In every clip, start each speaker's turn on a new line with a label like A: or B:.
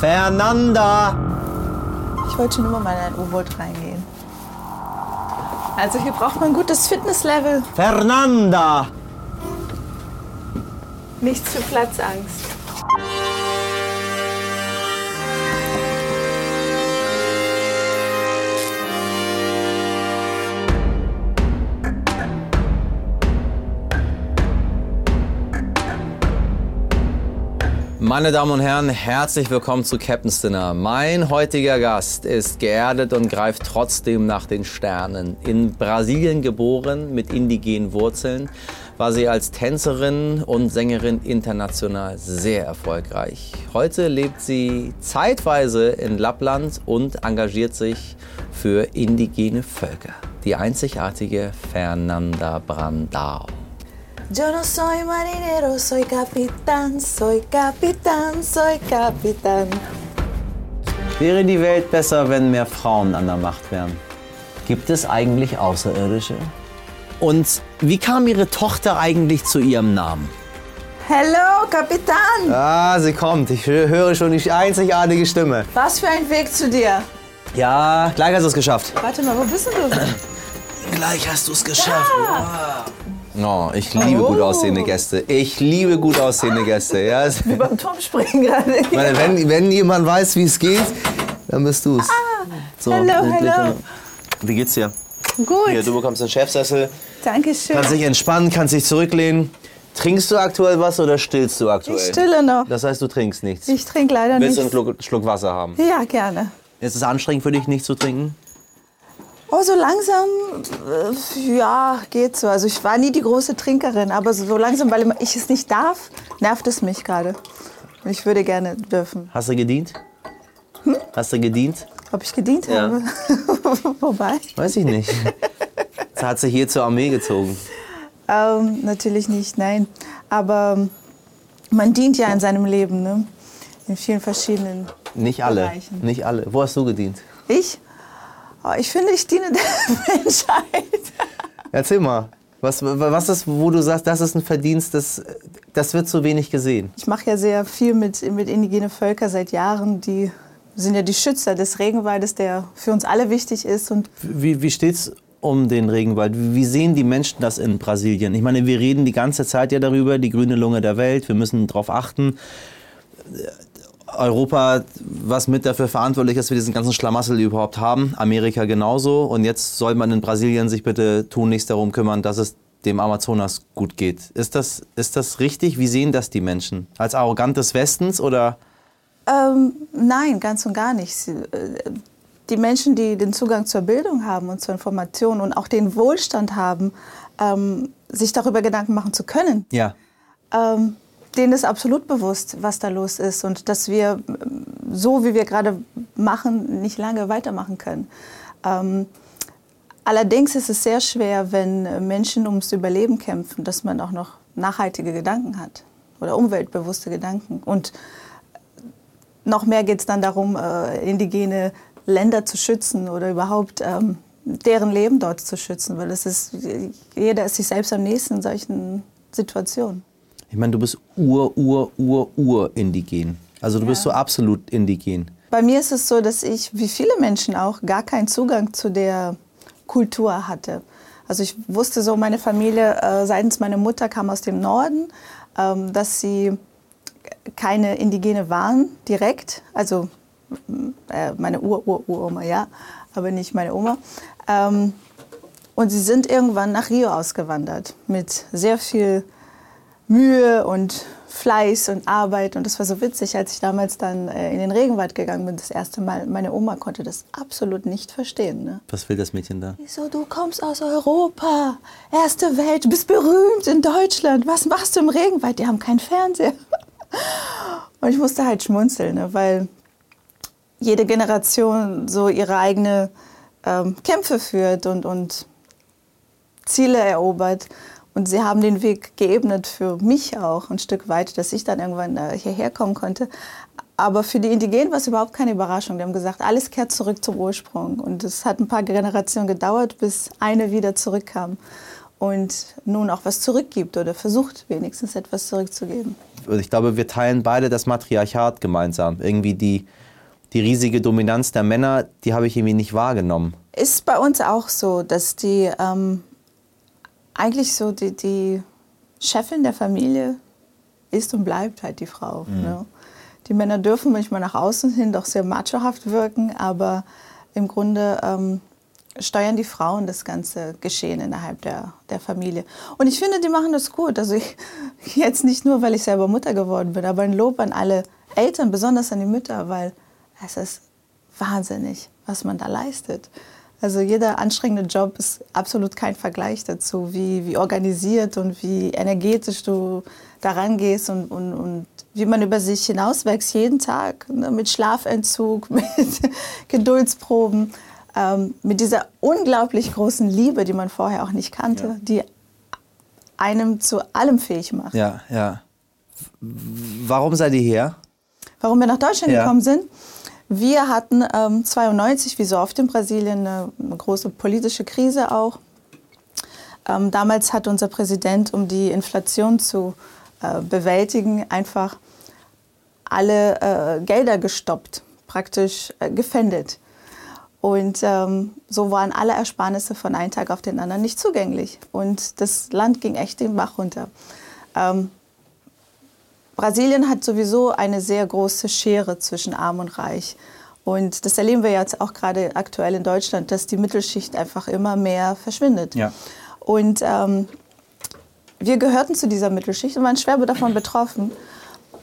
A: Fernanda!
B: Ich wollte schon immer mal in ein U-Boot reingehen. Also hier braucht man ein gutes Fitnesslevel.
A: Fernanda!
B: Nichts für Platzangst.
A: Meine Damen und Herren, herzlich willkommen zu Captain's Dinner. Mein heutiger Gast ist geerdet und greift trotzdem nach den Sternen. In Brasilien geboren, mit indigenen Wurzeln, war sie als Tänzerin und Sängerin international sehr erfolgreich. Heute lebt sie zeitweise in Lappland und engagiert sich für indigene Völker. Die einzigartige Fernanda Brandao.
B: Yo no soy marinero, soy capitán, soy capitán, soy capitán.
A: Wäre die Welt besser, wenn mehr Frauen an der Macht wären? Gibt es eigentlich Außerirdische? Und wie kam Ihre Tochter eigentlich zu ihrem Namen?
B: Hello, Kapitän!
A: Ah, sie kommt. Ich höre schon die einzigartige Stimme.
B: Was für ein Weg zu dir.
A: Ja, gleich hast du es geschafft.
B: Warte mal, wo bist denn du?
A: Gleich hast du es geschafft. Oh, ich liebe gut aussehende Gäste. Ich liebe gut aussehende Gäste. Ja.
B: Wie beim Turmspringen gerade.
A: Meine, wenn, wenn jemand weiß, wie es geht, dann bist du es. So,
B: hallo,
A: endlich.
B: hallo.
A: Wie geht's dir?
B: Gut,
A: Hier, du bekommst einen Chefsessel,
B: Dankeschön.
A: kannst dich entspannen, kannst dich zurücklehnen. Trinkst du aktuell was oder stillst du aktuell?
B: Ich stille noch.
A: Das heißt, du trinkst nichts.
B: Ich trinke leider
A: Willst du einen. Schluck, Schluck Wasser haben?
B: Ja, gerne.
A: Ist es anstrengend für dich, nicht zu trinken?
B: Oh, so langsam, äh, ja, geht so. Also ich war nie die große Trinkerin, aber so langsam, weil ich es nicht darf, nervt es mich gerade. Und Ich würde gerne dürfen.
A: Hast du gedient?
B: Hm?
A: Hast du gedient?
B: Ob ich gedient
A: Ja.
B: habe? Wobei?
A: Weiß ich nicht. Jetzt hat sie hier zur Armee gezogen.
B: Ähm, natürlich nicht, nein. Aber ähm, man dient ja in seinem Leben, ne? In vielen verschiedenen.
A: Nicht alle.
B: Bereichen.
A: Nicht alle. Wo hast du gedient?
B: Ich? Oh, ich finde, ich diene der Menschheit.
A: Erzähl mal. Was, was ist, wo du sagst, das ist ein Verdienst, das, das wird so wenig gesehen?
B: Ich mache ja sehr viel mit, mit indigenen Völkern seit Jahren. Die sind ja die Schützer des Regenwaldes, der für uns alle wichtig ist. Und
A: Wie, wie steht's um den Regenwald? Wie sehen die Menschen das in Brasilien? Ich meine, wir reden die ganze Zeit ja darüber, die grüne Lunge der Welt, wir müssen darauf achten. Europa, was mit dafür verantwortlich ist, dass wir diesen ganzen Schlamassel überhaupt haben. Amerika genauso. Und jetzt soll man in Brasilien sich bitte tunlichst darum kümmern, dass es dem Amazonas gut geht. Ist das, ist das richtig? Wie sehen das die Menschen? Als arrogant des Westens oder?
B: ähm, nein, ganz und gar nicht. Die Menschen, die den Zugang zur Bildung haben und zur Information und auch den Wohlstand haben, ähm, sich darüber Gedanken machen zu können,
A: Ja.
B: ähm, denen ist absolut bewusst, was da los ist und dass wir ähm, so, wie wir gerade machen, nicht lange weitermachen können. Ähm, allerdings ist es sehr schwer, wenn äh, Menschen ums Überleben kämpfen, dass man auch noch nachhaltige Gedanken hat oder umweltbewusste Gedanken. Und noch mehr geht es dann darum, äh, indigene Länder zu schützen oder überhaupt ähm, deren Leben dort zu schützen, weil es ist, jeder ist sich selbst am nächsten in solchen Situationen.
A: Ich meine, du bist ur, ur, ur, ur indigen. Also du bist so absolut indigen.
B: Bei mir ist es so, dass ich, wie viele Menschen auch, gar keinen Zugang zu der Kultur hatte. Also ich wusste so, meine Familie äh, seitens meiner Mutter kam aus dem Norden, ähm, dass sie keine Indigene waren direkt. Also äh, meine Ur-Ur-Uroma, ja, aber nicht meine Oma. Ähm, und sie sind irgendwann nach Rio ausgewandert mit sehr viel Mühe und Fleiß und Arbeit. Und das war so witzig, als ich damals dann äh, in den Regenwald gegangen bin, das erste Mal. Meine Oma konnte das absolut nicht verstehen. Ne?
A: Was will das Mädchen da?
B: Wieso, du kommst aus Europa, erste Welt, du bist berühmt in Deutschland. Was machst du im Regenwald? Die haben keinen Fernseher. Und ich musste halt schmunzeln, ne? weil jede Generation so ihre eigene ähm, Kämpfe führt und, und Ziele erobert. Und sie haben den Weg geebnet für mich auch ein Stück weit, dass ich dann irgendwann äh, hierher kommen konnte. Aber für die Indigenen war es überhaupt keine Überraschung. Die haben gesagt, alles kehrt zurück zum Ursprung. Und es hat ein paar Generationen gedauert, bis eine wieder zurückkam und nun auch was zurückgibt oder versucht wenigstens etwas zurückzugeben.
A: ich glaube, wir teilen beide das Matriarchat gemeinsam. Irgendwie die, die riesige Dominanz der Männer, die habe ich irgendwie nicht wahrgenommen.
B: Ist bei uns auch so, dass die ähm, eigentlich so die, die Chefin der Familie ist und bleibt halt die Frau. Mhm. Ne? Die Männer dürfen manchmal nach außen hin doch sehr machohaft wirken, aber im Grunde ähm, steuern die Frauen das ganze Geschehen innerhalb der, der Familie. Und ich finde, die machen das gut. Also ich, jetzt nicht nur, weil ich selber Mutter geworden bin, aber ein Lob an alle Eltern, besonders an die Mütter, weil es ist wahnsinnig, was man da leistet. Also jeder anstrengende Job ist absolut kein Vergleich dazu, wie, wie organisiert und wie energetisch du daran gehst und, und, und wie man über sich hinauswächst jeden Tag ne, mit Schlafentzug, mit Geduldsproben, ähm, mit dieser unglaublich großen Liebe, die man vorher auch nicht kannte, ja. die einem zu allem fähig macht.
A: Ja, ja. Warum seid ihr hier?
B: Warum wir nach Deutschland ja. gekommen sind? Wir hatten ähm, 92, wie so oft in Brasilien, eine, eine große politische Krise auch. Ähm, damals hat unser Präsident, um die Inflation zu äh, bewältigen, einfach alle äh, Gelder gestoppt, praktisch äh, gefändet. Und ähm, so waren alle Ersparnisse von einem Tag auf den anderen nicht zugänglich. Und das Land ging echt den Bach runter. Ähm, Brasilien hat sowieso eine sehr große Schere zwischen Arm und Reich. Und das erleben wir jetzt auch gerade aktuell in Deutschland, dass die Mittelschicht einfach immer mehr verschwindet. Ja. Und ähm, wir gehörten zu dieser Mittelschicht und waren schwer davon betroffen.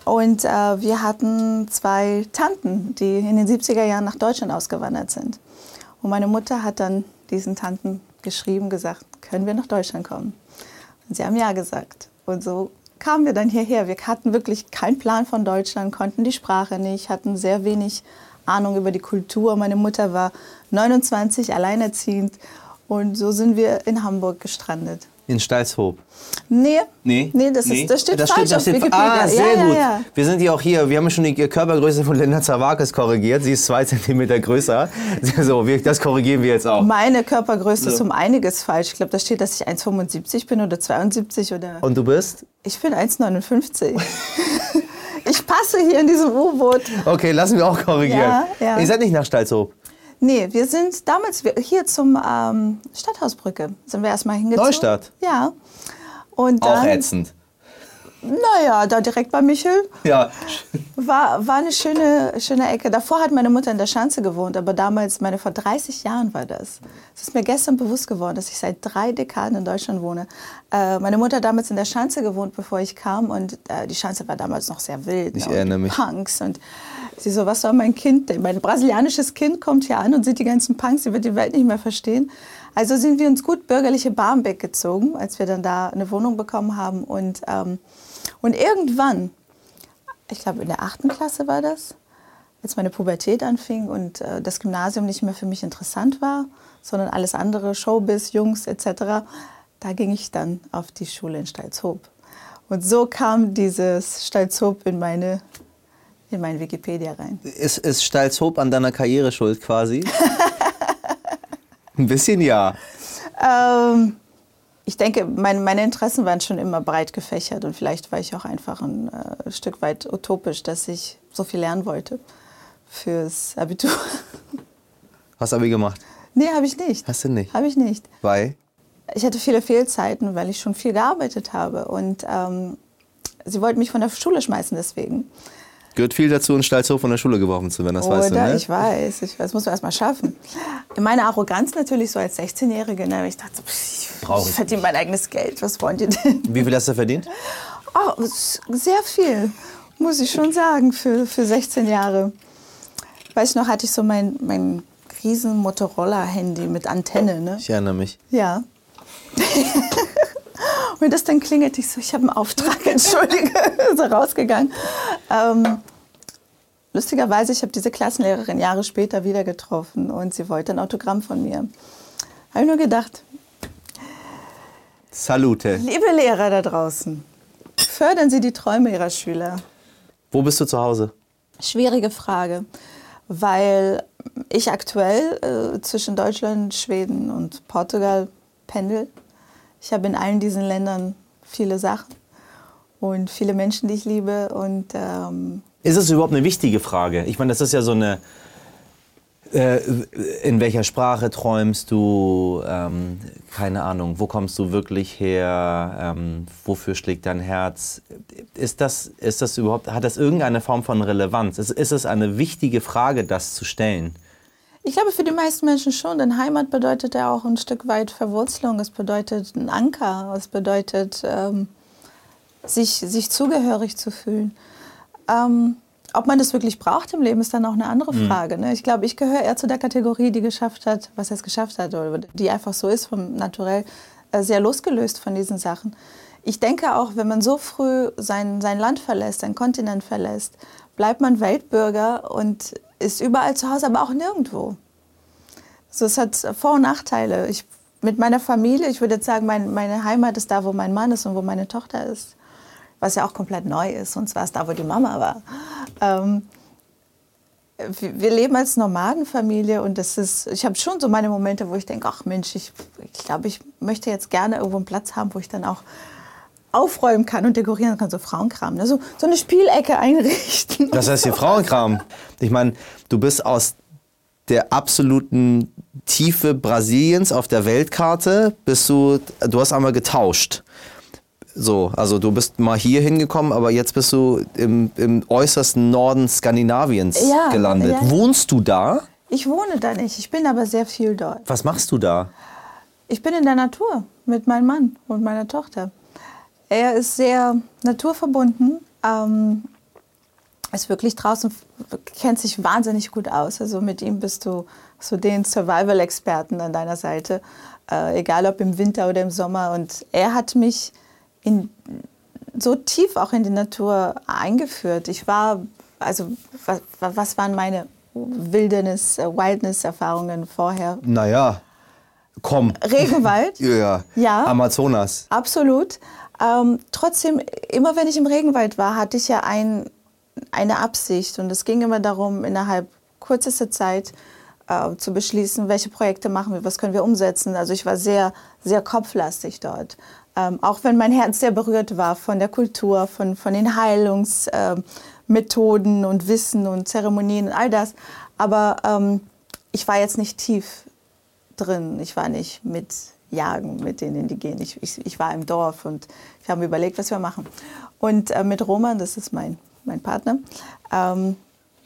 B: Und äh, wir hatten zwei Tanten, die in den 70er Jahren nach Deutschland ausgewandert sind. Und meine Mutter hat dann diesen Tanten geschrieben, gesagt, können wir nach Deutschland kommen? Und sie haben ja gesagt. Und so kamen wir dann hierher. Wir hatten wirklich keinen Plan von Deutschland, konnten die Sprache nicht, hatten sehr wenig Ahnung über die Kultur. Meine Mutter war 29, alleinerziehend. Und so sind wir in Hamburg gestrandet.
A: In Stalshoop?
B: Nee. Nee? Nee, das, nee. Ist, das steht das falsch steht, das steht.
A: Ah, sehr ja, gut. Ja, ja. Wir sind ja auch hier, wir haben schon die Körpergröße von Linda Zawakis korrigiert. Sie ist zwei Zentimeter größer. So, wir, das korrigieren wir jetzt auch.
B: Meine Körpergröße so. ist um einiges falsch. Ich glaube, da steht, dass ich 1,75 bin oder 72 oder...
A: Und du bist?
B: Ich bin 1,59. ich passe hier in diesem U-Boot.
A: Okay, lassen wir auch korrigieren. Ihr seid nicht nach Stalshoop?
B: Nee, wir sind damals hier zum ähm, Stadthausbrücke sind wir erstmal hingezogen.
A: Neustadt?
B: Ja. Und
A: dann, Auch ätzend.
B: Naja, da direkt bei Michel. Ja. War, war eine schöne, schöne Ecke. Davor hat meine Mutter in der Schanze gewohnt, aber damals, meine vor 30 Jahren war das. Es ist mir gestern bewusst geworden, dass ich seit drei Dekaden in Deutschland wohne. Äh, meine Mutter hat damals in der Schanze gewohnt, bevor ich kam und äh, die Schanze war damals noch sehr wild.
A: Ich ne, erinnere mich.
B: Punks und Sie so, was soll mein Kind denn? Mein brasilianisches Kind kommt hier an und sieht die ganzen Punks, sie wird die Welt nicht mehr verstehen. Also sind wir uns gut bürgerliche Barmbek gezogen, als wir dann da eine Wohnung bekommen haben. Und, ähm, und irgendwann, ich glaube in der achten Klasse war das, als meine Pubertät anfing und äh, das Gymnasium nicht mehr für mich interessant war, sondern alles andere, Showbiz, Jungs etc., da ging ich dann auf die Schule in Stalzhoop. Und so kam dieses Stalzhoop in meine in mein Wikipedia rein.
A: Ist, ist Stalzhoop an deiner Karriere schuld quasi? ein bisschen ja.
B: Ähm, ich denke, mein, meine Interessen waren schon immer breit gefächert und vielleicht war ich auch einfach ein äh, Stück weit utopisch, dass ich so viel lernen wollte fürs Abitur.
A: Hast du Abi gemacht?
B: Nee, habe ich nicht.
A: Hast du nicht?
B: Habe ich nicht.
A: Weil?
B: Ich hatte viele Fehlzeiten, weil ich schon viel gearbeitet habe und ähm, sie wollten mich von der Schule schmeißen deswegen.
A: Gehört viel dazu, in Stalzhof von der Schule geworfen zu werden, das Oder, weißt du, ne?
B: ich weiß, ich weiß, das muss man erst mal schaffen. Meine Arroganz natürlich so als 16-Jährige, ne? ich dachte, ich, ich verdiene mein eigenes Geld, was wollt ihr denn?
A: Wie viel hast du verdient?
B: Oh, sehr viel, muss ich schon sagen, für, für 16 Jahre. Weiß ich noch, hatte ich so mein, mein riesen Motorola-Handy mit Antenne. Ne?
A: Ich erinnere mich.
B: Ja. Und das dann klingelt, ich so, ich habe einen Auftrag, entschuldige, er rausgegangen. Ähm, lustigerweise, ich habe diese Klassenlehrerin Jahre später wieder getroffen und sie wollte ein Autogramm von mir. Habe ich nur gedacht.
A: Salute.
B: Liebe Lehrer da draußen, fördern Sie die Träume Ihrer Schüler.
A: Wo bist du zu Hause?
B: Schwierige Frage, weil ich aktuell äh, zwischen Deutschland, Schweden und Portugal pendel. Ich habe in allen diesen Ländern viele Sachen. und viele Menschen, die ich liebe. Und, ähm
A: ist es überhaupt eine wichtige Frage? Ich meine, das ist ja so eine äh, in welcher Sprache träumst du? Ähm, keine Ahnung. Wo kommst du wirklich her? Ähm, wofür schlägt dein Herz? Ist das, ist das überhaupt, hat das irgendeine Form von Relevanz? Ist, ist es eine wichtige Frage, das zu stellen?
B: Ich glaube, für die meisten Menschen schon, denn Heimat bedeutet ja auch ein Stück weit Verwurzelung. Es bedeutet ein Anker. Es bedeutet, ähm, sich, sich zugehörig zu fühlen. Ähm, ob man das wirklich braucht im Leben, ist dann auch eine andere mhm. Frage. Ne? Ich glaube, ich gehöre eher zu der Kategorie, die geschafft hat, was es geschafft hat, oder die einfach so ist, vom Naturell, äh, sehr losgelöst von diesen Sachen. Ich denke auch, wenn man so früh sein, sein Land verlässt, sein Kontinent verlässt, bleibt man Weltbürger und ist überall zu Hause, aber auch nirgendwo. So, es hat Vor- und Nachteile. Ich, mit meiner Familie, ich würde jetzt sagen, mein, meine Heimat ist da, wo mein Mann ist und wo meine Tochter ist was ja auch komplett neu ist. Und zwar ist da, wo die Mama war. Ähm, wir leben als Nomadenfamilie und das ist, ich habe schon so meine Momente, wo ich denke, ach Mensch, ich, ich glaube, ich möchte jetzt gerne irgendwo einen Platz haben, wo ich dann auch aufräumen kann und dekorieren kann, so Frauenkram, ne? so, so eine Spielecke einrichten.
A: Das heißt hier Frauenkram. Ich meine, du bist aus der absoluten Tiefe Brasiliens auf der Weltkarte, bist du, du hast einmal getauscht. So, also du bist mal hier hingekommen, aber jetzt bist du im, im äußersten Norden Skandinaviens ja, gelandet. Ja. Wohnst du da?
B: Ich wohne da nicht, ich bin aber sehr viel dort.
A: Was machst du da?
B: Ich bin in der Natur mit meinem Mann und meiner Tochter. Er ist sehr naturverbunden, ähm, ist wirklich draußen, kennt sich wahnsinnig gut aus. Also mit ihm bist du so den Survival-Experten an deiner Seite, äh, egal ob im Winter oder im Sommer. Und er hat mich in, so tief auch in die Natur eingeführt. Ich war, also was, was waren meine Wilderness, äh, Wildness-Erfahrungen vorher?
A: Naja, komm.
B: Regenwald?
A: ja. ja. Amazonas.
B: Absolut. Ähm, trotzdem, immer wenn ich im Regenwald war, hatte ich ja ein, eine Absicht. Und es ging immer darum, innerhalb kürzester Zeit äh, zu beschließen, welche Projekte machen wir, was können wir umsetzen. Also ich war sehr, sehr kopflastig dort. Ähm, auch wenn mein Herz sehr berührt war von der Kultur, von, von den Heilungsmethoden äh, und Wissen und Zeremonien und all das. Aber ähm, ich war jetzt nicht tief drin. Ich war nicht mit Jagen mit den Indigenen. Ich, ich, ich war im Dorf und wir haben überlegt, was wir machen. Und äh, mit Roman, das ist mein, mein Partner, ähm,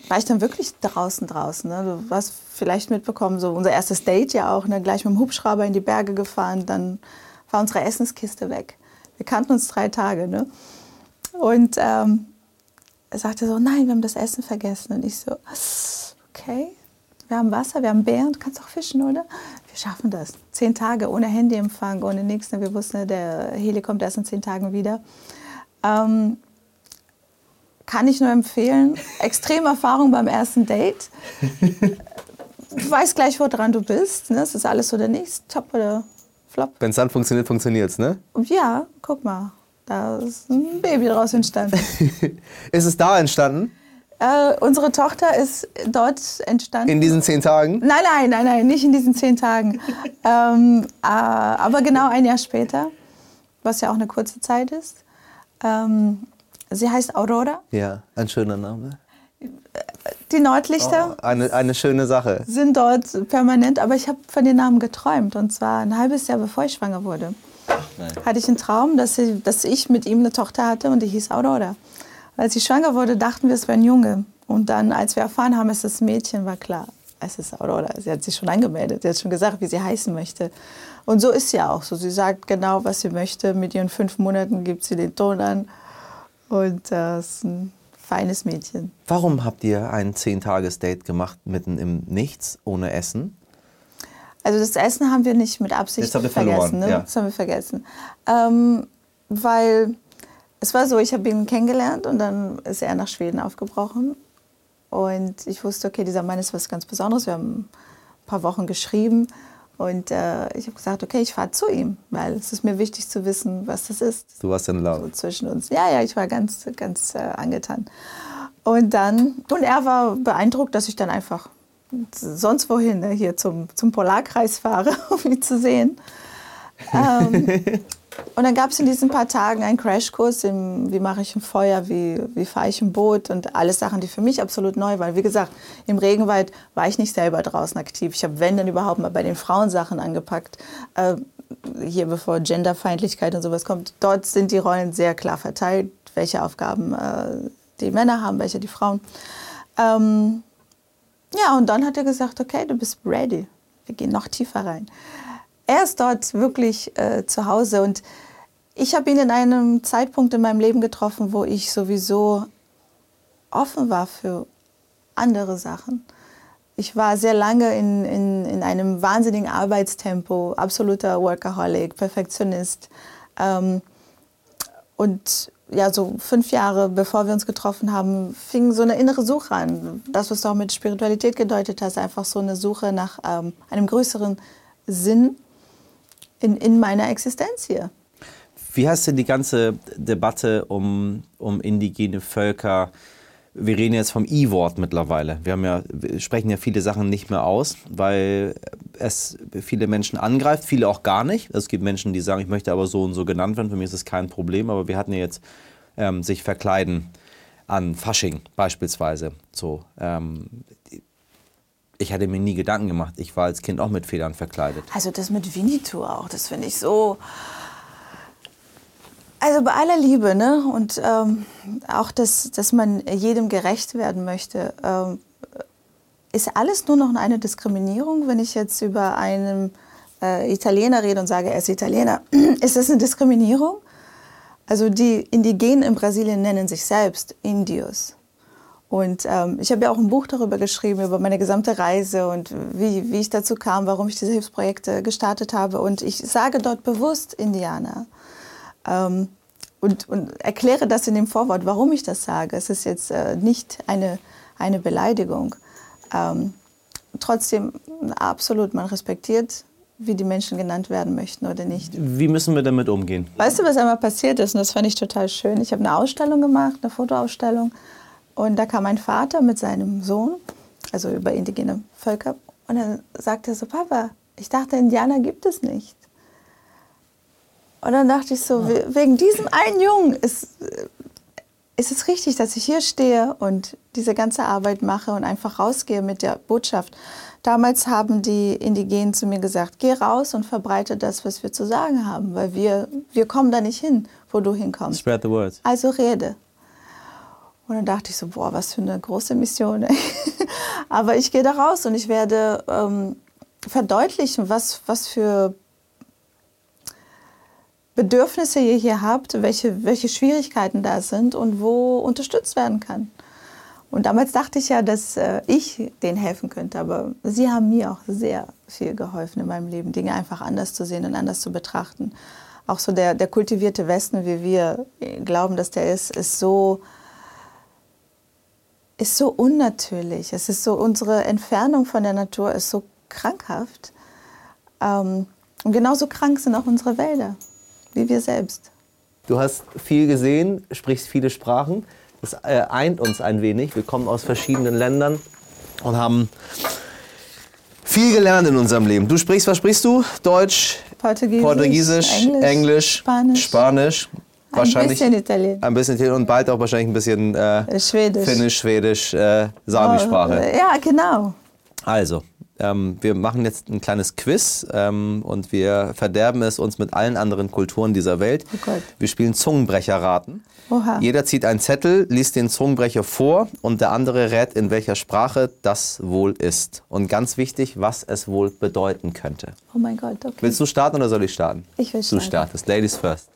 B: war ich dann wirklich draußen draußen. Ne? Du hast vielleicht mitbekommen, so unser erstes Date ja auch, ne? gleich mit dem Hubschrauber in die Berge gefahren, dann war unsere Essenskiste weg. Wir kannten uns drei Tage. Ne? Und ähm, er sagte so, nein, wir haben das Essen vergessen. Und ich so, okay, wir haben Wasser, wir haben Bären, du kannst auch fischen, oder? Wir schaffen das. Zehn Tage ohne Handyempfang, ohne nichts. Wir wussten, der Heli kommt erst in zehn Tagen wieder. Ähm, kann ich nur empfehlen. Extreme Erfahrung beim ersten Date. Du weißt gleich, woran du bist. Ne? Es ist alles oder nichts, top oder flop.
A: Wenn es dann funktioniert, funktioniert es, ne?
B: Ja, guck mal. Da ist ein Baby draus entstanden.
A: ist es da entstanden?
B: Äh, unsere Tochter ist dort entstanden.
A: In diesen zehn Tagen?
B: Nein, nein, nein, nein, nicht in diesen zehn Tagen. ähm, äh, aber genau ein Jahr später, was ja auch eine kurze Zeit ist. Ähm, sie heißt Aurora.
A: Ja, ein schöner Name.
B: Die Nordlichter
A: oh, eine, eine schöne Sache.
B: sind dort permanent, aber ich habe von den Namen geträumt. Und zwar ein halbes Jahr bevor ich schwanger wurde. Nein. Hatte ich einen Traum, dass ich, dass ich mit ihm eine Tochter hatte und die hieß Aurora. Als ich schwanger wurde, dachten wir, es wäre ein Junge. Und dann, als wir erfahren haben, es ist ein Mädchen, war klar, es ist Aurora. Sie hat sich schon angemeldet, sie hat schon gesagt, wie sie heißen möchte. Und so ist sie auch. So, sie sagt genau, was sie möchte. Mit ihren fünf Monaten gibt sie den Ton an. Und das ist ein feines Mädchen.
A: Warum habt ihr ein Zehn-Tages-Date gemacht mitten im Nichts, ohne Essen?
B: Also das Essen haben wir nicht mit Absicht
A: das
B: vergessen. Ne? Ja. Das haben wir vergessen. Ähm, weil es war so, ich habe ihn kennengelernt und dann ist er nach Schweden aufgebrochen. Und ich wusste, okay, dieser Mann ist was ganz Besonderes. Wir haben ein paar Wochen geschrieben. Und äh, ich habe gesagt, okay, ich fahre zu ihm, weil es ist mir wichtig zu wissen, was das ist.
A: Du warst in Love. So
B: zwischen uns. Ja, ja, ich war ganz, ganz äh, angetan. Und dann, und er war beeindruckt, dass ich dann einfach sonst wohin, ne, hier zum, zum Polarkreis fahre, um ihn zu sehen. ähm, und dann gab es in diesen paar Tagen einen Crashkurs, im, wie mache ich ein Feuer, wie, wie fahre ich ein Boot und alles Sachen, die für mich absolut neu waren. Wie gesagt, im Regenwald war ich nicht selber draußen aktiv. Ich habe, wenn, dann überhaupt mal bei den Frauen Sachen angepackt. Äh, hier, bevor Genderfeindlichkeit und sowas kommt, dort sind die Rollen sehr klar verteilt, welche Aufgaben äh, die Männer haben, welche die Frauen. Ähm, ja, und dann hat er gesagt, okay, du bist ready. Wir gehen noch tiefer rein. Er ist dort wirklich äh, zu Hause und ich habe ihn in einem Zeitpunkt in meinem Leben getroffen, wo ich sowieso offen war für andere Sachen. Ich war sehr lange in, in, in einem wahnsinnigen Arbeitstempo, absoluter Workaholic, Perfektionist. Ähm, und ja, so fünf Jahre bevor wir uns getroffen haben, fing so eine innere Suche an. Das, was du auch mit Spiritualität gedeutet hast, einfach so eine Suche nach ähm, einem größeren Sinn in, in meiner Existenz hier.
A: Wie hast du die ganze Debatte um, um indigene Völker, wir reden jetzt vom I-Wort mittlerweile. Wir, ja, wir sprechen ja viele Sachen nicht mehr aus, weil es viele Menschen angreift, viele auch gar nicht. Es gibt Menschen, die sagen, ich möchte aber so und so genannt werden. Für mich ist das kein Problem, aber wir hatten ja jetzt ähm, sich verkleiden an Fasching beispielsweise. So, ähm, ich hatte mir nie Gedanken gemacht. Ich war als Kind auch mit Federn verkleidet.
B: Also das mit Winnetou auch, das finde ich so. Also bei aller Liebe, ne? Und ähm, auch, dass, dass man jedem gerecht werden möchte. Ähm, ist alles nur noch eine Diskriminierung, wenn ich jetzt über einen äh, Italiener rede und sage, er ist Italiener? ist das eine Diskriminierung? Also die Indigenen in Brasilien nennen sich selbst Indios. Und ähm, ich habe ja auch ein Buch darüber geschrieben, über meine gesamte Reise und wie, wie ich dazu kam, warum ich diese Hilfsprojekte gestartet habe. Und ich sage dort bewusst Indianer. Ähm, und, und, erkläre das in dem Vorwort, warum ich das sage. Es ist jetzt äh, nicht eine, eine Beleidigung. Ähm, trotzdem, absolut, man respektiert, wie die Menschen genannt werden möchten oder nicht.
A: Wie müssen wir damit umgehen?
B: Weißt du, was einmal passiert ist? Und das fand ich total schön. Ich habe eine Ausstellung gemacht, eine Fotoausstellung. Und da kam mein Vater mit seinem Sohn, also über indigene Völker. Und dann sagte er so, Papa, ich dachte, Indianer gibt es nicht. Und dann dachte ich so, wegen diesem einen Jungen ist, ist es richtig, dass ich hier stehe und diese ganze Arbeit mache und einfach rausgehe mit der Botschaft. Damals haben die Indigenen zu mir gesagt, geh raus und verbreite das, was wir zu sagen haben, weil wir, wir kommen da nicht hin, wo du hinkommst.
A: Spread the words.
B: Also rede. Und dann dachte ich so, boah, was für eine große Mission. Aber ich gehe da raus und ich werde ähm, verdeutlichen, was, was für Bedürfnisse ihr hier habt, welche, welche Schwierigkeiten da sind und wo unterstützt werden kann. Und damals dachte ich ja, dass äh, ich denen helfen könnte, aber sie haben mir auch sehr viel geholfen in meinem Leben, Dinge einfach anders zu sehen und anders zu betrachten. Auch so der, der kultivierte Westen, wie wir glauben, dass der ist, ist so, ist so unnatürlich. Es ist so, unsere Entfernung von der Natur ist so krankhaft. Ähm, und genauso krank sind auch unsere Wälder wie wir selbst.
A: Du hast viel gesehen, sprichst viele Sprachen. Das äh, eint uns ein wenig. Wir kommen aus verschiedenen Ländern und haben viel gelernt in unserem Leben. Du sprichst, was sprichst du? Deutsch,
B: Portugiesisch,
A: Portugiesisch Englisch, Englisch,
B: Spanisch,
A: Spanisch wahrscheinlich
B: ein bisschen Italienisch.
A: Ein bisschen Italienisch und bald auch wahrscheinlich ein bisschen äh,
B: Schwedisch.
A: Finnisch, Schwedisch, äh, Sami-Sprache.
B: Oh, ja, genau.
A: Also, ähm, wir machen jetzt ein kleines Quiz ähm, und wir verderben es uns mit allen anderen Kulturen dieser Welt.
B: Oh
A: wir spielen Zungenbrecherraten.
B: Oha.
A: Jeder zieht einen Zettel, liest den Zungenbrecher vor und der andere rät, in welcher Sprache das wohl ist. Und ganz wichtig, was es wohl bedeuten könnte.
B: Oh mein Gott, okay.
A: Willst du starten oder soll ich starten?
B: Ich will starten.
A: Du startest. Ladies first.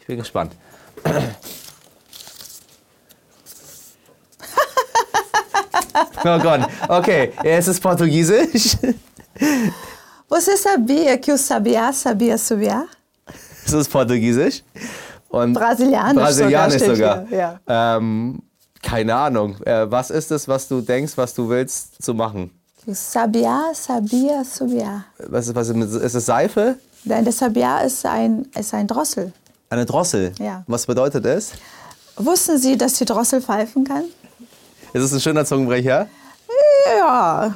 A: Ich bin gespannt. Oh Gott, okay, es ist Portugiesisch.
B: Você sabia que o sabiá sabia subiar?
A: Es ist Portugiesisch. Und
B: Brasilianisch,
A: Brasilianisch
B: sogar.
A: sogar.
B: hier,
A: Ähm, keine Ahnung. Äh, was ist es, was du denkst, was du willst zu machen?
B: Sabiá sabia subiar.
A: Was ist, was ist, ist es Seife?
B: Denn der Sabiá ist ein, ist ein Drossel.
A: Eine Drossel?
B: Ja.
A: Was bedeutet es?
B: Wussten Sie, dass die Drossel pfeifen kann?
A: Ist es ein schöner Zungenbrecher?
B: Ja.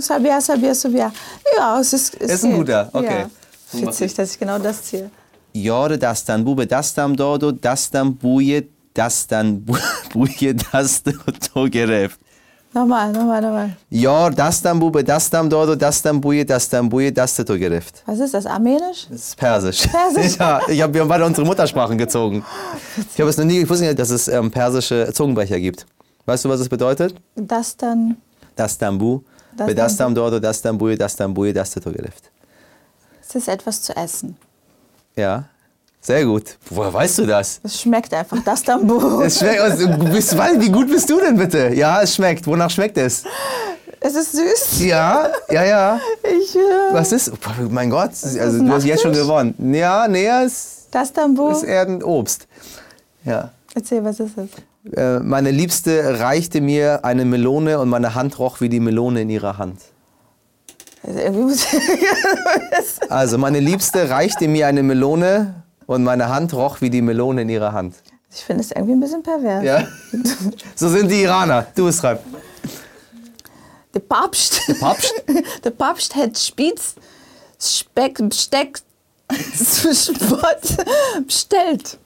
B: Sabiá, sabia, subiar. Ja, es ist. Es
A: Ist ein
B: geht.
A: guter, okay.
B: Ja. Witzig, dass ich genau das ziehe.
A: Jorde dastan bube dastam dodo dastam buje dastan bu- buje dasto to gereft.
B: Nochmal, nochmal, nochmal.
A: Jor dastam bube dastam dodo dastam buje dastam buje dasto to gereft.
B: Was ist das? Armenisch?
A: Das ist Persisch.
B: Persisch?
A: Ja, ich hab, wir haben beide unsere Muttersprachen gezogen. Ich habe es noch nie, ich wusste nicht, dass es ähm, persische Zungenbrecher gibt. Weißt du, was es bedeutet?
B: Das dann.
A: Dastam bu,
B: Dastam
A: be dastam dodo dastam buje dastam buje dasto to gereft.
B: Es ist etwas zu essen.
A: Ja, sehr gut. Woher weißt du das?
B: Es schmeckt einfach. Das dann Bu.
A: Es schmeckt, also, bist, wie gut bist du denn bitte? Ja, es schmeckt. Wonach schmeckt es?
B: Es ist süß.
A: Ja, ja, ja.
B: Ich, äh,
A: Was ist? Oh, mein Gott, also
B: das
A: du hast jetzt schon gewonnen. Ja, nee, es
B: das dann Bu.
A: ist eher ein Obst. Ja.
B: Erzähl, was ist es?
A: Äh, Meine Liebste reichte mir eine Melone und meine Hand roch wie die Melone in ihrer Hand.
B: Also
A: Also, meine Liebste reichte mir eine Melone und meine Hand roch wie die Melone in ihrer Hand.
B: Ich finde es irgendwie ein bisschen pervers.
A: Ja? So sind die Iraner. Du es schreib.
B: Der Papst.
A: Der Papst?
B: Der Papst hat Spitz, Speck, Besteck, Spott bestellt.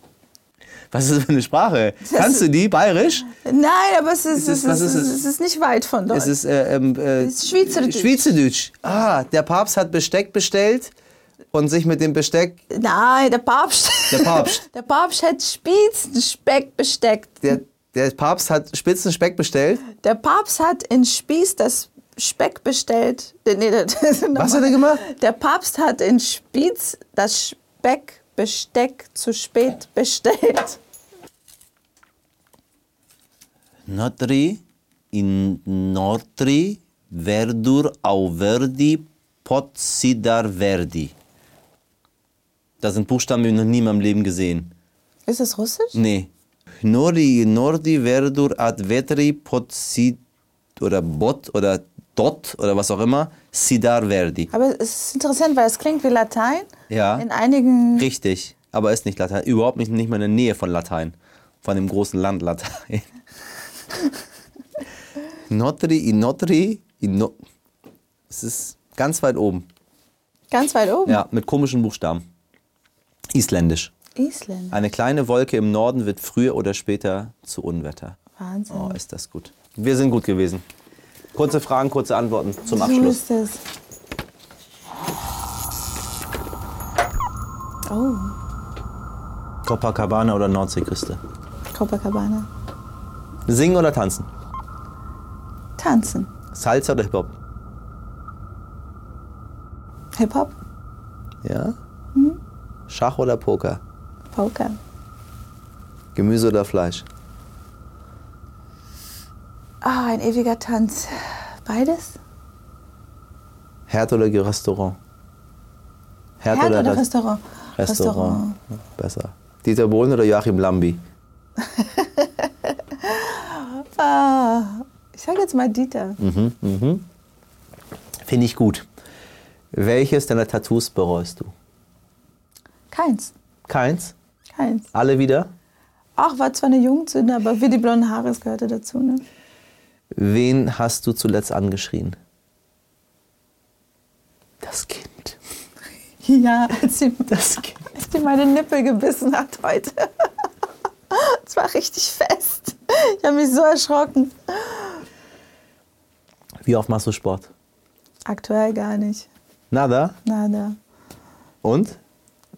A: Was ist das für eine Sprache? Kannst du die? Bayerisch?
B: Nein, aber es ist,
A: ist-
B: es ist,
A: ist es?
B: es ist nicht weit von dort.
A: Es ist, äh, ähm, äh,
B: Es ist Schweizerdeutsch.
A: Schweizerdeutsch. Ah, der Papst hat Besteck bestellt und sich mit dem Besteck.
B: Nein, der Papst.
A: Der Papst.
B: Der Papst hat Spitz, Speck besteckt.
A: Der, der Papst hat spitzen Speck bestellt.
B: Der Papst hat in Spieß das Speck bestellt. Äh, Nee, das,
A: Was hat er gemacht?
B: Der Papst hat in Spieß das Speckbesteck zu spät bestellt.
A: Notri in Notri verdur au verdi pot sidar verdi. Das sind Buchstaben, die ich noch nie in meinem Leben gesehen.
B: Ist das Russisch?
A: Nee. Nori, Nordi, Verdur, ad vetri, pot sid oder bot oder dot oder was auch immer, sidar verdi.
B: Aber es ist interessant, weil es klingt wie Latein.
A: Ja.
B: In einigen.
A: Richtig, aber ist nicht Latein. Überhaupt nicht, nicht mal in der Nähe von Latein. Von dem großen Land Latein. Notri, Inotri, Ino Es ist ganz weit oben.
B: Ganz weit oben.
A: Ja, mit komischen Buchstaben. Isländisch.
B: Island.
A: Eine kleine Wolke im Norden wird früher oder später zu Unwetter.
B: Wahnsinn.
A: Oh, ist das gut. Wir sind gut gewesen. Kurze Fragen, kurze Antworten zum
B: so
A: Abschluss.
B: ist es. Oh,
A: Copacabana oder Nordseeküste?
B: Copacabana.
A: Singen oder tanzen?
B: Tanzen.
A: Salsa oder Hip-Hop?
B: Hip-Hop.
A: Ja? Schach oder Poker?
B: Poker.
A: Gemüse oder Fleisch?
B: Ah, ein ewiger Tanz. Beides?
A: Herd oder Restaurant?
B: Herd oder Restaurant?
A: Restaurant. Besser. Dieter Bohlen oder Joachim Lambi?
B: Ah, ich sage jetzt mal Dieter.
A: Finde ich gut. Welches deiner Tattoos bereust du?
B: Keins.
A: Keins?
B: Keins.
A: Alle wieder?
B: Ach, war zwar eine Jugendsünde, aber wie die blonden Haare, es gehörte dazu. Ne?
A: Wen hast du zuletzt angeschrien? Das Kind.
B: Ja, als sie,
A: Das Kind.
B: als sie meine Nippel gebissen hat heute. Es war richtig fest. Ich habe mich so erschrocken.
A: Wie oft machst du Sport?
B: Aktuell gar nicht.
A: Nada?
B: Nada.
A: Und?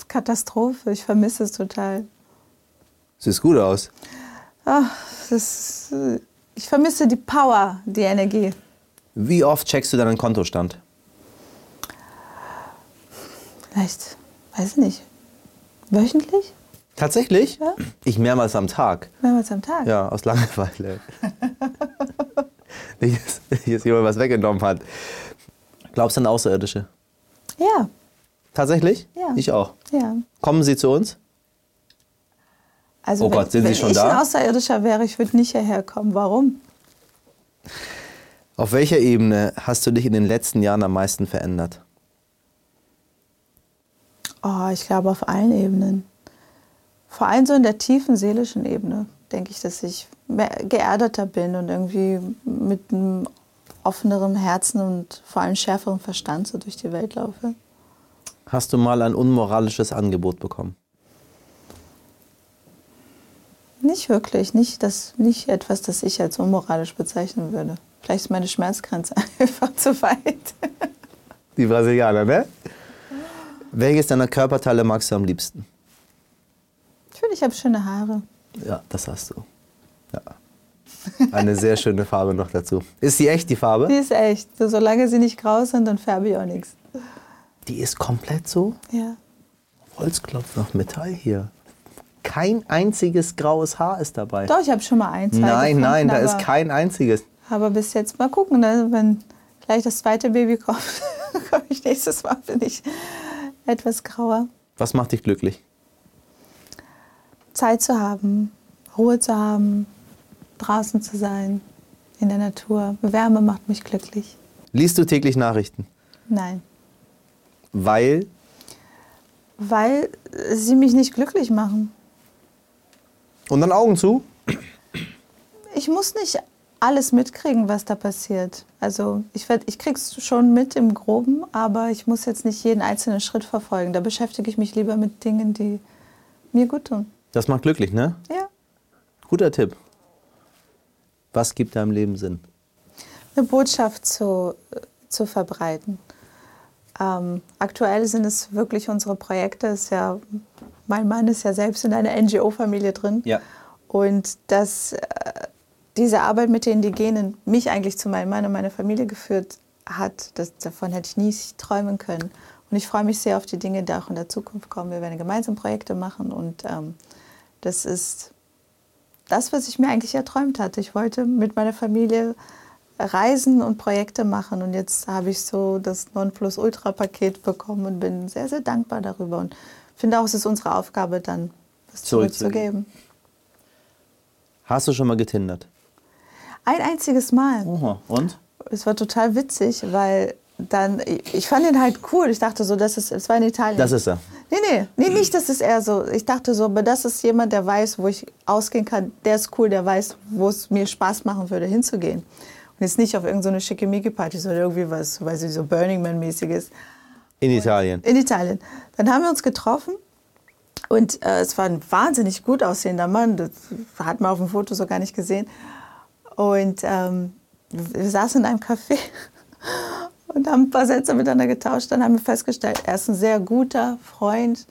B: Katastrophe. Ich vermisse es total.
A: Sieht gut aus.
B: Ach, das ist, äh, ich vermisse die Power, die Energie.
A: Wie oft checkst du deinen Kontostand?
B: Vielleicht, weiß ich nicht, wöchentlich?
A: Tatsächlich?
B: Ja.
A: Ich mehrmals am Tag.
B: Mehrmals am Tag?
A: Ja, aus Langeweile. nicht, dass nicht, dass jemand was weggenommen hat. Glaubst du an Außerirdische?
B: Ja,
A: Tatsächlich?
B: Ja.
A: Ich auch.
B: ja.
A: Kommen sie zu uns?
B: Also
A: Oh
B: wenn,
A: Gott, sind Sie
B: wenn
A: schon
B: ich
A: da?
B: ein Außerirdischer wäre, ich würde nicht hierher kommen. Warum?
A: Auf welcher Ebene hast du dich in den letzten Jahren am meisten verändert?
B: Oh, ich glaube auf allen Ebenen. Vor allem so in der tiefen seelischen Ebene denke ich, dass ich mehr geerdeter bin und irgendwie mit einem offeneren Herzen und vor allem schärferen Verstand so durch die Welt laufe.
A: Hast du mal ein unmoralisches Angebot bekommen?
B: Nicht wirklich, nicht, das, nicht etwas, das ich als unmoralisch bezeichnen würde. Vielleicht ist meine Schmerzgrenze einfach zu weit.
A: Die Brasilianer, ne? Welches deiner Körperteile magst du am liebsten?
B: Ich finde, ich habe schöne Haare.
A: Ja, das hast du. Ja. Eine sehr schöne Farbe noch dazu. Ist die echt, die Farbe?
B: Die ist echt. So, solange sie nicht grau sind, dann färbe ich auch nichts.
A: Die ist komplett so?
B: Ja.
A: Holzklopf noch Metall hier. Kein einziges graues Haar ist dabei.
B: Doch, ich habe schon mal eins.
A: Nein, nein, da ist kein einziges.
B: Aber bis jetzt mal gucken, ne? wenn gleich das zweite Baby kommt, komme ich nächstes Mal, bin ich etwas grauer.
A: Was macht dich glücklich?
B: Zeit zu haben, Ruhe zu haben, draußen zu sein, in der Natur. Wärme macht mich glücklich.
A: Liest du täglich Nachrichten?
B: Nein.
A: Weil?
B: Weil sie mich nicht glücklich machen.
A: Und dann Augen zu?
B: Ich muss nicht alles mitkriegen, was da passiert. Also ich, werd, ich krieg's schon mit im Groben, aber ich muss jetzt nicht jeden einzelnen Schritt verfolgen. Da beschäftige ich mich lieber mit Dingen, die mir gut tun.
A: Das macht glücklich, ne?
B: Ja.
A: Guter Tipp. Was gibt deinem Leben Sinn?
B: Eine Botschaft zu, zu verbreiten. Ähm, aktuell sind es wirklich unsere Projekte. Ist ja, mein Mann ist ja selbst in einer NGO-Familie drin.
A: Ja.
B: Und dass äh, diese Arbeit mit den Indigenen mich eigentlich zu meinem Mann und meiner Familie geführt hat, das, davon hätte ich nie träumen können. Und ich freue mich sehr auf die Dinge, die auch in der Zukunft kommen. Wir werden gemeinsam Projekte machen und ähm, das ist das, was ich mir eigentlich erträumt hatte. Ich wollte mit meiner Familie reisen und Projekte machen und jetzt habe ich so das Nonplusultra-Paket bekommen und bin sehr, sehr dankbar darüber und finde auch, es ist unsere Aufgabe, dann was zurückzugeben.
A: Hast du schon mal getindert?
B: Ein einziges Mal.
A: Oha. Und?
B: Es war total witzig, weil dann, ich fand ihn halt cool. Ich dachte so, das ist, es war in Italien.
A: Das ist er.
B: Nee, nee, nee, nicht, das ist er so. Ich dachte so, aber das ist jemand, der weiß, wo ich ausgehen kann. Der ist cool, der weiß, wo es mir Spaß machen würde, hinzugehen. Jetzt nicht auf irgendeine so Schickimicki-Party, sondern irgendwie was, weiß ich, so Burning Man-mäßiges.
A: In Italien?
B: In Italien. Dann haben wir uns getroffen und äh, es war ein wahnsinnig gut aussehender Mann. Das hat man auf dem Foto so gar nicht gesehen. Und ähm, wir saßen in einem Café und haben ein paar Sätze miteinander getauscht. Dann haben wir festgestellt, er ist ein sehr guter Freund,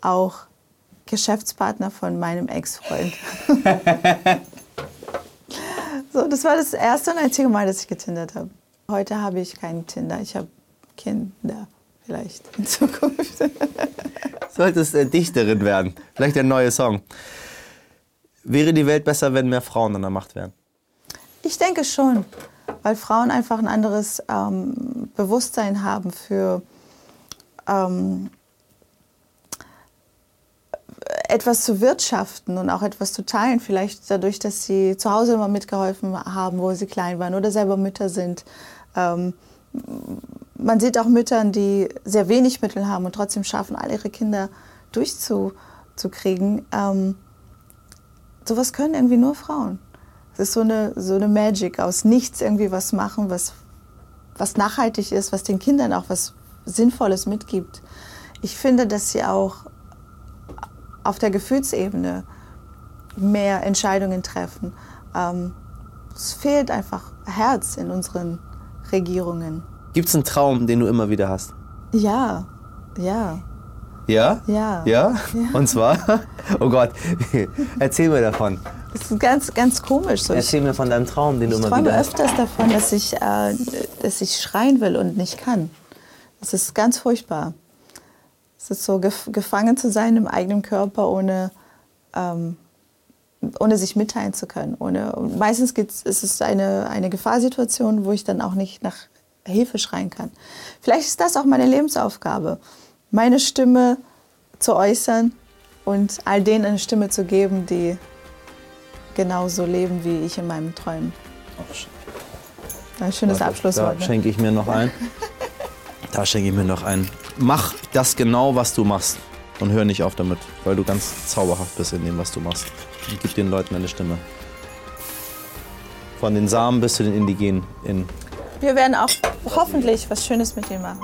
B: auch Geschäftspartner von meinem Ex-Freund. so, das war das erste und einzige Mal, dass ich getindert habe. Heute habe ich keinen Tinder. Ich habe Kinder vielleicht in Zukunft.
A: Solltest äh, Dichterin werden. Vielleicht ein neuer Song. Wäre die Welt besser, wenn mehr Frauen an der Macht wären?
B: Ich denke schon weil Frauen einfach ein anderes ähm, Bewusstsein haben für ähm, etwas zu wirtschaften und auch etwas zu teilen, vielleicht dadurch, dass sie zu Hause immer mitgeholfen haben, wo sie klein waren oder selber Mütter sind. Ähm, man sieht auch Mütter, die sehr wenig Mittel haben und trotzdem schaffen, all ihre Kinder durchzukriegen. Ähm, sowas können irgendwie nur Frauen. Es ist so eine, so eine Magic, aus nichts irgendwie was machen, was, was nachhaltig ist, was den Kindern auch was Sinnvolles mitgibt. Ich finde, dass sie auch auf der Gefühlsebene mehr Entscheidungen treffen. Ähm, es fehlt einfach Herz in unseren Regierungen.
A: Gibt es einen Traum, den du immer wieder hast?
B: Ja, ja.
A: Ja?
B: Ja.
A: Ja? Und zwar? Oh Gott, erzähl mir davon.
B: Das ist ganz, ganz komisch. So,
A: Erzähl mir von deinem Traum, den du immer wieder hast.
B: Ich träume öfters davon, dass ich, äh, dass ich schreien will und nicht kann. Das ist ganz furchtbar. Es ist so, gef gefangen zu sein im eigenen Körper, ohne, ähm, ohne sich mitteilen zu können. Ohne, meistens ist es eine, eine Gefahrsituation, wo ich dann auch nicht nach Hilfe schreien kann. Vielleicht ist das auch meine Lebensaufgabe, meine Stimme zu äußern und all denen eine Stimme zu geben, die genauso leben wie ich in meinem Träumen. Ein schönes Abschlusswort.
A: Da ne? schenke ich mir noch ein. Da schenke ich mir noch ein. Mach das genau, was du machst. Und hör nicht auf damit, weil du ganz zauberhaft bist in dem, was du machst. Und gib den Leuten eine Stimme. Von den Samen bis zu den Indigenen. In
B: Wir werden auch hoffentlich was Schönes mit ihnen machen.